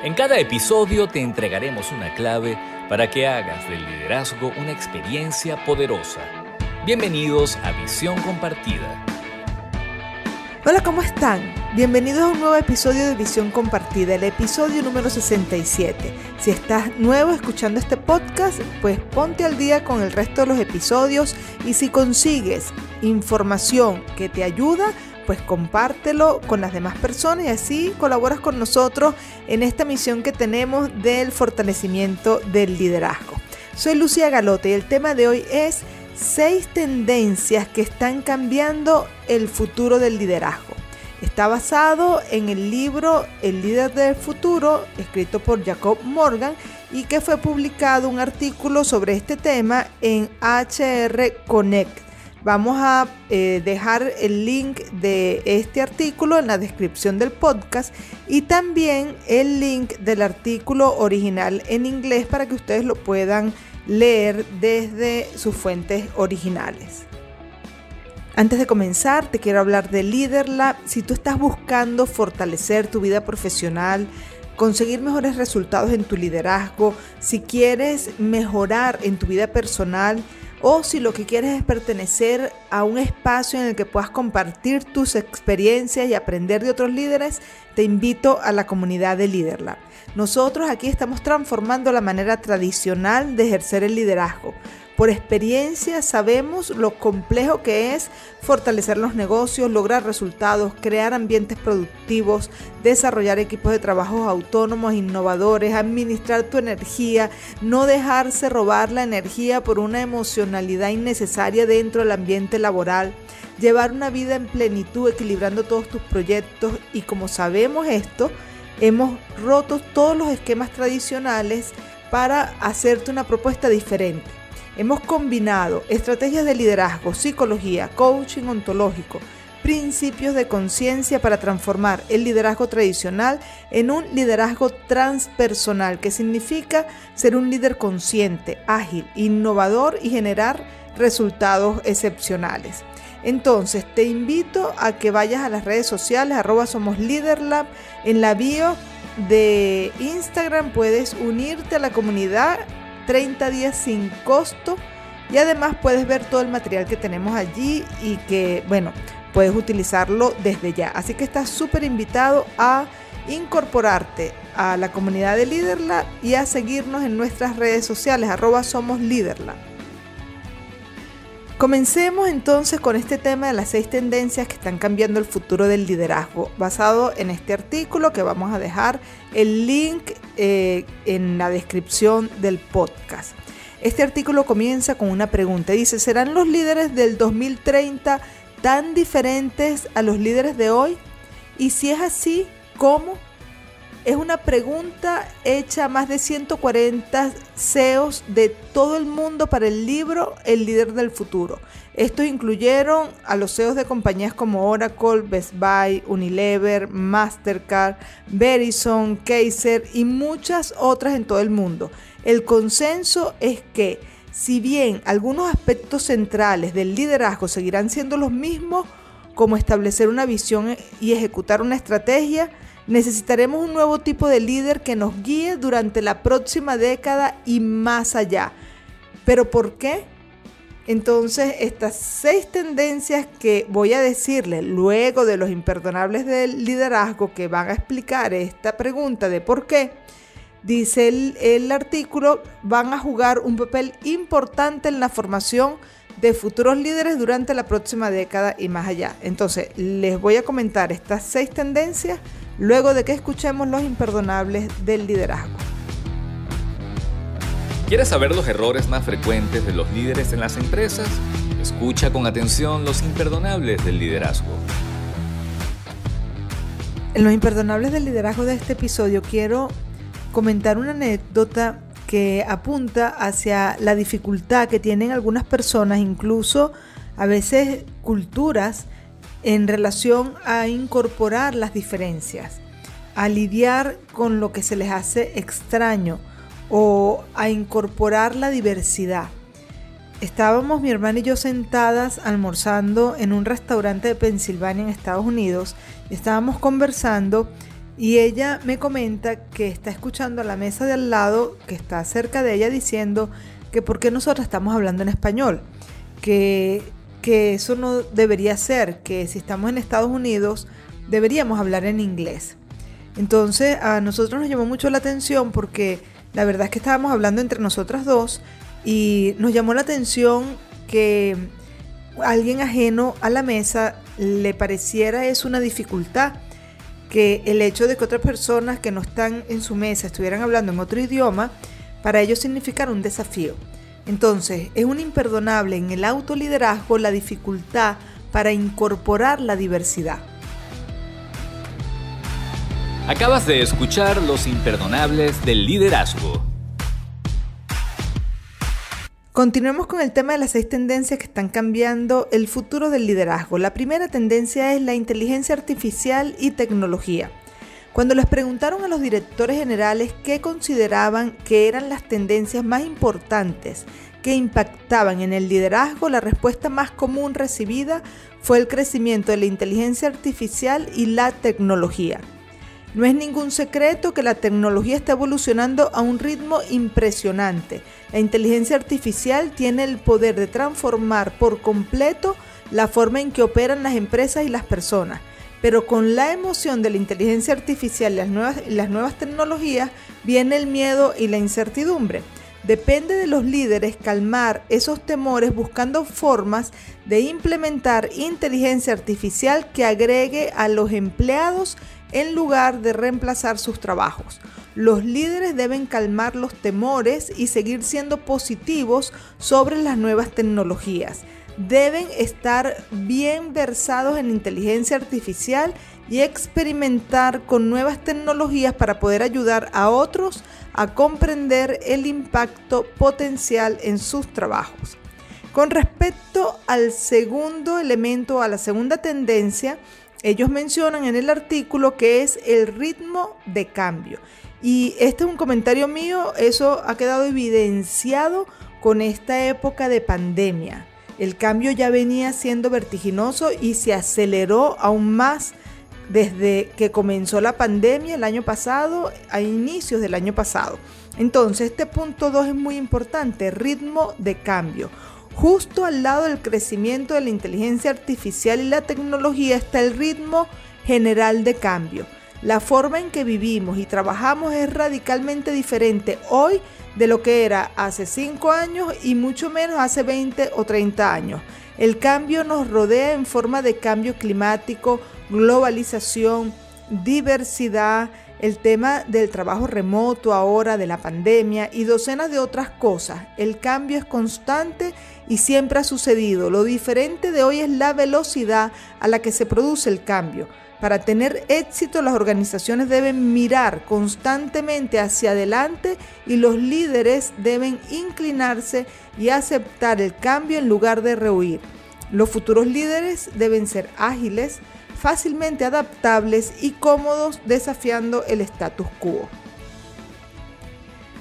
En cada episodio te entregaremos una clave para que hagas del liderazgo una experiencia poderosa. Bienvenidos a Visión Compartida. Hola, ¿cómo están? Bienvenidos a un nuevo episodio de Visión Compartida, el episodio número 67. Si estás nuevo escuchando este podcast, pues ponte al día con el resto de los episodios y si consigues información que te ayuda, pues compártelo con las demás personas y así colaboras con nosotros en esta misión que tenemos del fortalecimiento del liderazgo. Soy Lucía Galote y el tema de hoy es seis tendencias que están cambiando el futuro del liderazgo. Está basado en el libro El líder del futuro, escrito por Jacob Morgan, y que fue publicado un artículo sobre este tema en HR Connect Vamos a eh, dejar el link de este artículo en la descripción del podcast y también el link del artículo original en inglés para que ustedes lo puedan leer desde sus fuentes originales. Antes de comenzar, te quiero hablar de LeaderLab. Si tú estás buscando fortalecer tu vida profesional, conseguir mejores resultados en tu liderazgo, si quieres mejorar en tu vida personal, o si lo que quieres es pertenecer a un espacio en el que puedas compartir tus experiencias y aprender de otros líderes, te invito a la comunidad de LeaderLab. Nosotros aquí estamos transformando la manera tradicional de ejercer el liderazgo. Por experiencia sabemos lo complejo que es fortalecer los negocios, lograr resultados, crear ambientes productivos, desarrollar equipos de trabajo autónomos, innovadores, administrar tu energía, no dejarse robar la energía por una emocionalidad innecesaria dentro del ambiente laboral llevar una vida en plenitud equilibrando todos tus proyectos y como sabemos esto, hemos roto todos los esquemas tradicionales para hacerte una propuesta diferente. Hemos combinado estrategias de liderazgo, psicología, coaching ontológico, principios de conciencia para transformar el liderazgo tradicional en un liderazgo transpersonal, que significa ser un líder consciente, ágil, innovador y generar resultados excepcionales. Entonces, te invito a que vayas a las redes sociales, arroba somos Leaderlab, en la bio de Instagram puedes unirte a la comunidad 30 días sin costo y además puedes ver todo el material que tenemos allí y que, bueno, puedes utilizarlo desde ya. Así que estás súper invitado a incorporarte a la comunidad de Liderla y a seguirnos en nuestras redes sociales, arroba somos Liderla. Comencemos entonces con este tema de las seis tendencias que están cambiando el futuro del liderazgo, basado en este artículo que vamos a dejar el link eh, en la descripción del podcast. Este artículo comienza con una pregunta. Dice, ¿serán los líderes del 2030 tan diferentes a los líderes de hoy? Y si es así, ¿cómo? Es una pregunta hecha a más de 140 CEOs de todo el mundo para el libro El líder del futuro. Estos incluyeron a los CEOs de compañías como Oracle, Best Buy, Unilever, Mastercard, Verizon, Kaiser y muchas otras en todo el mundo. El consenso es que si bien algunos aspectos centrales del liderazgo seguirán siendo los mismos, como establecer una visión y ejecutar una estrategia, Necesitaremos un nuevo tipo de líder que nos guíe durante la próxima década y más allá. ¿Pero por qué? Entonces, estas seis tendencias que voy a decirle luego de los imperdonables del liderazgo que van a explicar esta pregunta de por qué, dice el, el, artículo, van a jugar un papel importante en la formación de futuros líderes durante la próxima década y más allá. Entonces, les voy a comentar estas seis tendencias luego de que escuchemos los imperdonables del liderazgo. ¿Quieres saber los errores más frecuentes de los líderes en las empresas? Escucha con atención los imperdonables del liderazgo. En los imperdonables del liderazgo de este episodio quiero comentar una anécdota que apunta hacia la dificultad que tienen algunas personas, incluso a veces culturas, en relación a incorporar las diferencias, a lidiar con lo que se les hace extraño o a incorporar la diversidad. Estábamos mi hermana y yo sentadas almorzando en un restaurante de Pensilvania en Estados Unidos estábamos conversando y ella me comenta que está escuchando a la mesa de al lado, que está cerca de ella, diciendo que por qué nosotros estamos hablando en español, que, que eso no debería ser, que si estamos en Estados Unidos deberíamos hablar en inglés. Entonces a nosotros nos llamó mucho la atención porque la verdad es que estábamos hablando entre nosotras dos y nos llamó la atención que alguien ajeno a la mesa le pareciera es una dificultad que el hecho de que otras personas que no están en su mesa estuvieran hablando en otro idioma, para ellos significara un desafío. Entonces, es un imperdonable en el autoliderazgo la dificultad para incorporar la diversidad. Acabas de escuchar Los imperdonables del liderazgo. Continuemos con el tema de las seis tendencias que están cambiando el futuro del liderazgo. La primera tendencia es la inteligencia artificial y tecnología. Cuando les preguntaron a los directores generales qué consideraban que eran las tendencias más importantes que impactaban en el liderazgo, la respuesta más común recibida fue el crecimiento de la inteligencia artificial y la tecnología. No es ningún secreto que la tecnología está evolucionando a un ritmo impresionante. La inteligencia artificial tiene el poder de transformar por completo la forma en que operan las empresas y las personas. Pero con la emoción de la inteligencia artificial y las nuevas, las nuevas tecnologías viene el miedo y la incertidumbre. Depende de los líderes calmar esos temores buscando formas de implementar inteligencia artificial que agregue a los empleados en lugar de reemplazar sus trabajos. Los líderes deben calmar los temores y seguir siendo positivos sobre las nuevas tecnologías. Deben estar bien versados en inteligencia artificial y experimentar con nuevas tecnologías para poder ayudar a otros a comprender el impacto potencial en sus trabajos. Con respecto al segundo elemento, a la segunda tendencia, ellos mencionan en el artículo que es el ritmo de cambio. Y este es un comentario mío, eso ha quedado evidenciado con esta época de pandemia. El cambio ya venía siendo vertiginoso y se aceleró aún más desde que comenzó la pandemia el año pasado, a inicios del año pasado. Entonces, este punto 2 es muy importante, ritmo de cambio. Justo al lado del crecimiento de la inteligencia artificial y la tecnología está el ritmo general de cambio. La forma en que vivimos y trabajamos es radicalmente diferente hoy de lo que era hace 5 años y mucho menos hace 20 o 30 años. El cambio nos rodea en forma de cambio climático, globalización, diversidad, el tema del trabajo remoto ahora, de la pandemia y docenas de otras cosas. El cambio es constante y siempre ha sucedido. Lo diferente de hoy es la velocidad a la que se produce el cambio. Para tener éxito las organizaciones deben mirar constantemente hacia adelante y los líderes deben inclinarse y aceptar el cambio en lugar de rehuir. Los futuros líderes deben ser ágiles, fácilmente adaptables y cómodos desafiando el status quo.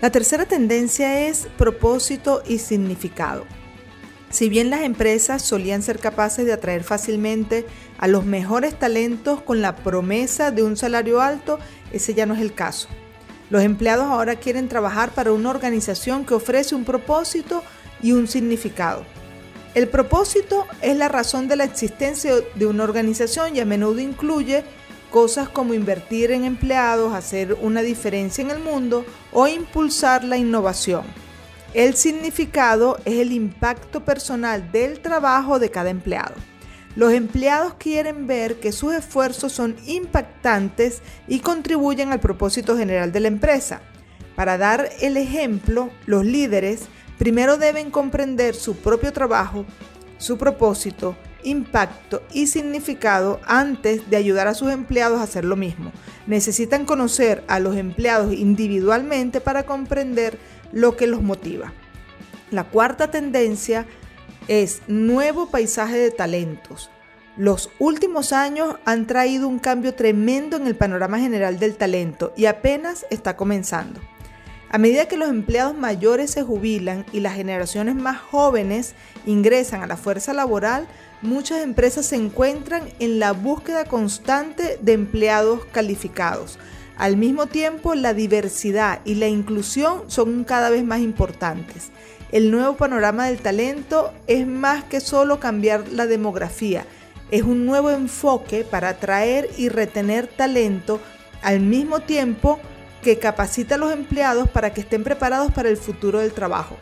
La tercera tendencia es propósito y significado. Si bien las empresas solían ser capaces de atraer fácilmente a los mejores talentos con la promesa de un salario alto, ese ya no es el caso. Los empleados ahora quieren trabajar para una organización que ofrece un propósito y un significado. El propósito es la razón de la existencia de una organización y a menudo incluye cosas como invertir en empleados, hacer una diferencia en el mundo o impulsar la innovación. El significado es el impacto personal del trabajo de cada empleado. Los empleados quieren ver que sus esfuerzos son impactantes y contribuyen al propósito general de la empresa. Para dar el ejemplo, los líderes primero deben comprender su propio trabajo, su propósito, impacto y significado antes de ayudar a sus empleados a hacer lo mismo. Necesitan conocer a los empleados individualmente para comprender lo que los motiva. La cuarta tendencia es nuevo paisaje de talentos. Los últimos años han traído un cambio tremendo en el panorama general del talento y apenas está comenzando. A medida que los empleados mayores se jubilan y las generaciones más jóvenes ingresan a la fuerza laboral, muchas empresas se encuentran en la búsqueda constante de empleados calificados. Al mismo tiempo, la diversidad y la inclusión son cada vez más importantes. El nuevo panorama del talento es más que solo cambiar la demografía, es un nuevo enfoque para atraer y retener talento al mismo tiempo que capacita a los empleados para que estén preparados para el futuro del trabajo.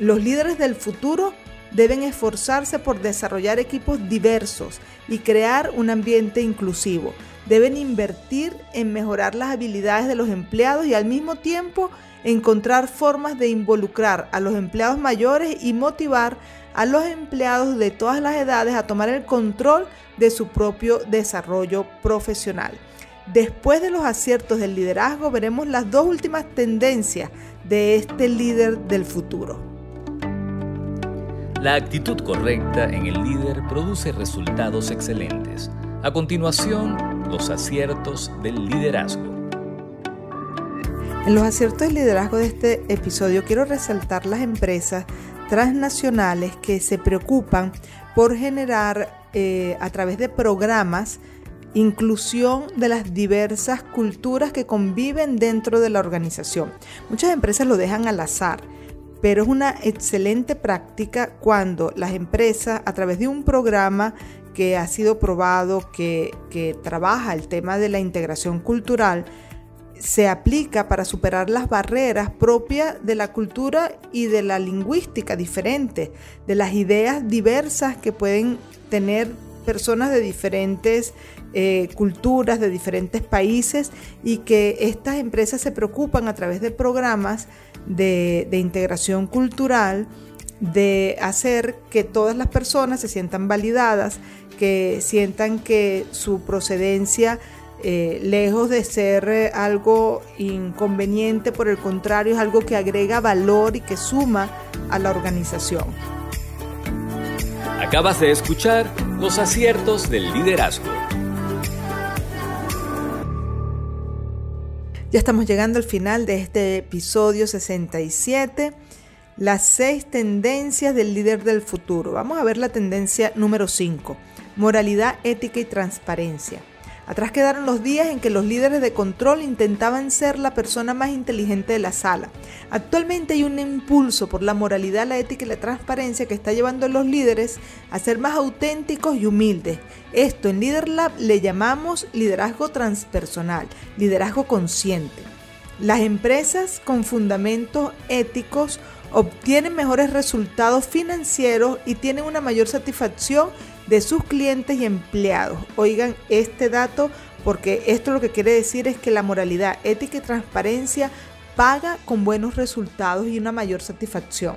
Los líderes del futuro deben esforzarse por desarrollar equipos diversos y crear un ambiente inclusivo. Deben invertir en mejorar las habilidades de los empleados y al mismo tiempo encontrar formas de involucrar a los empleados mayores y motivar a los empleados de todas las edades a tomar el control de su propio desarrollo profesional. Después de los aciertos del liderazgo, veremos las dos últimas tendencias de este líder del futuro. La actitud correcta en el líder produce resultados excelentes. A continuación, los aciertos del liderazgo. En los aciertos del liderazgo de este episodio quiero resaltar las empresas transnacionales que se preocupan por generar eh, a través de programas inclusión de las diversas culturas que conviven dentro de la organización. Muchas empresas lo dejan al azar, pero es una excelente práctica cuando las empresas a través de un programa que ha sido probado, que, que trabaja el tema de la integración cultural, se aplica para superar las barreras propias de la cultura y de la lingüística diferente, de las ideas diversas que pueden tener personas de diferentes eh, culturas, de diferentes países y que estas empresas se preocupan a través de programas de, integración cultural de hacer que todas las personas se sientan validadas, que sientan que su procedencia eh, lejos de ser eh, algo inconveniente, por el contrario, es algo que agrega valor y que suma a la organización. Acabas de escuchar los aciertos del liderazgo. Ya estamos llegando al final de este episodio 67, las seis tendencias del líder del futuro. Vamos a ver la tendencia número 5, moralidad, ética y transparencia. Atrás quedaron los días en que los líderes de control intentaban ser la persona más inteligente de la sala. Actualmente hay un impulso por la moralidad, la ética y la transparencia que está llevando a los líderes a ser más auténticos y humildes. Esto en LeaderLab le llamamos liderazgo transpersonal, liderazgo consciente. Las empresas con fundamentos éticos obtienen mejores resultados financieros y tienen una mayor satisfacción de sus clientes y empleados. Oigan este dato porque esto lo que quiere decir es que la moralidad, ética y transparencia paga con buenos resultados y una mayor satisfacción.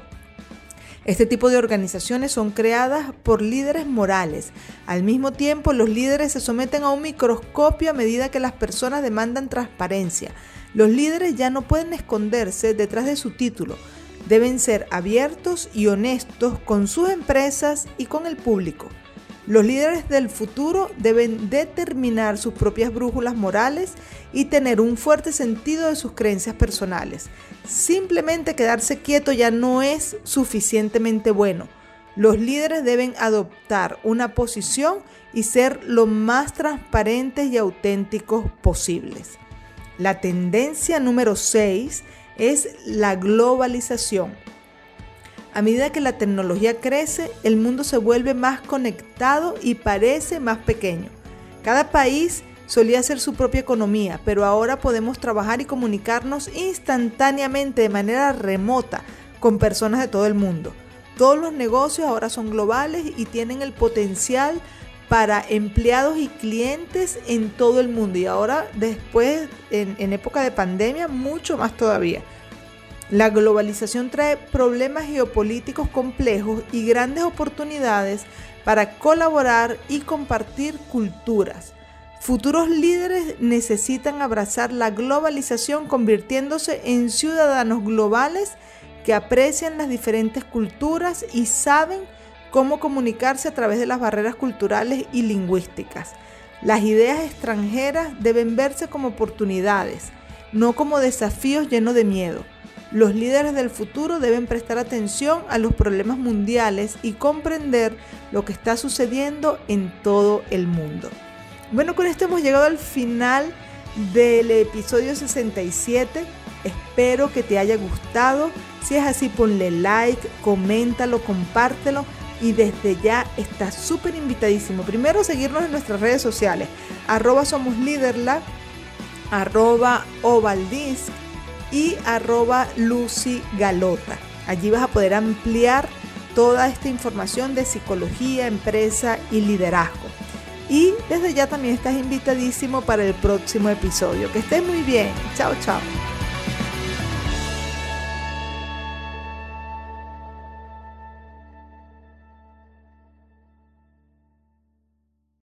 Este tipo de organizaciones son creadas por líderes morales. Al mismo tiempo, los líderes se someten a un microscopio a medida que las personas demandan transparencia. Los líderes ya no pueden esconderse detrás de su título. Deben ser abiertos y honestos con sus empresas y con el público. Los líderes del futuro deben determinar sus propias brújulas morales y tener un fuerte sentido de sus creencias personales. Simplemente quedarse quieto ya no es suficientemente bueno. Los líderes deben adoptar una posición y ser lo más transparentes y auténticos posibles. La tendencia número 6 es la globalización. A medida que la tecnología crece, el mundo se vuelve más conectado y parece más pequeño. Cada país solía hacer su propia economía, pero ahora podemos trabajar y comunicarnos instantáneamente de manera remota con personas de todo el mundo. Todos los negocios ahora son globales y tienen el potencial para empleados y clientes en todo el mundo y ahora después en, época de pandemia mucho más todavía. La globalización trae problemas geopolíticos complejos y grandes oportunidades para colaborar y compartir culturas. Futuros líderes necesitan abrazar la globalización convirtiéndose en ciudadanos globales que aprecian las diferentes culturas y saben cómo comunicarse a través de las barreras culturales y lingüísticas. Las ideas extranjeras deben verse como oportunidades, no como desafíos llenos de miedo. Los líderes del futuro deben prestar atención a los problemas mundiales y comprender lo que está sucediendo en todo el mundo. Bueno, con esto hemos llegado al final del episodio 67. Espero que te haya gustado. Si es así, ponle like, coméntalo, compártelo y desde ya está súper invitadísimo. Primero seguirnos en nuestras redes sociales, arroba somos arroba ovaldisc y arroba Lucy Galota. Allí vas a poder ampliar toda esta información de psicología, empresa y liderazgo. Y desde ya también estás invitadísimo para el próximo episodio. Que estés muy bien. Chao, chao.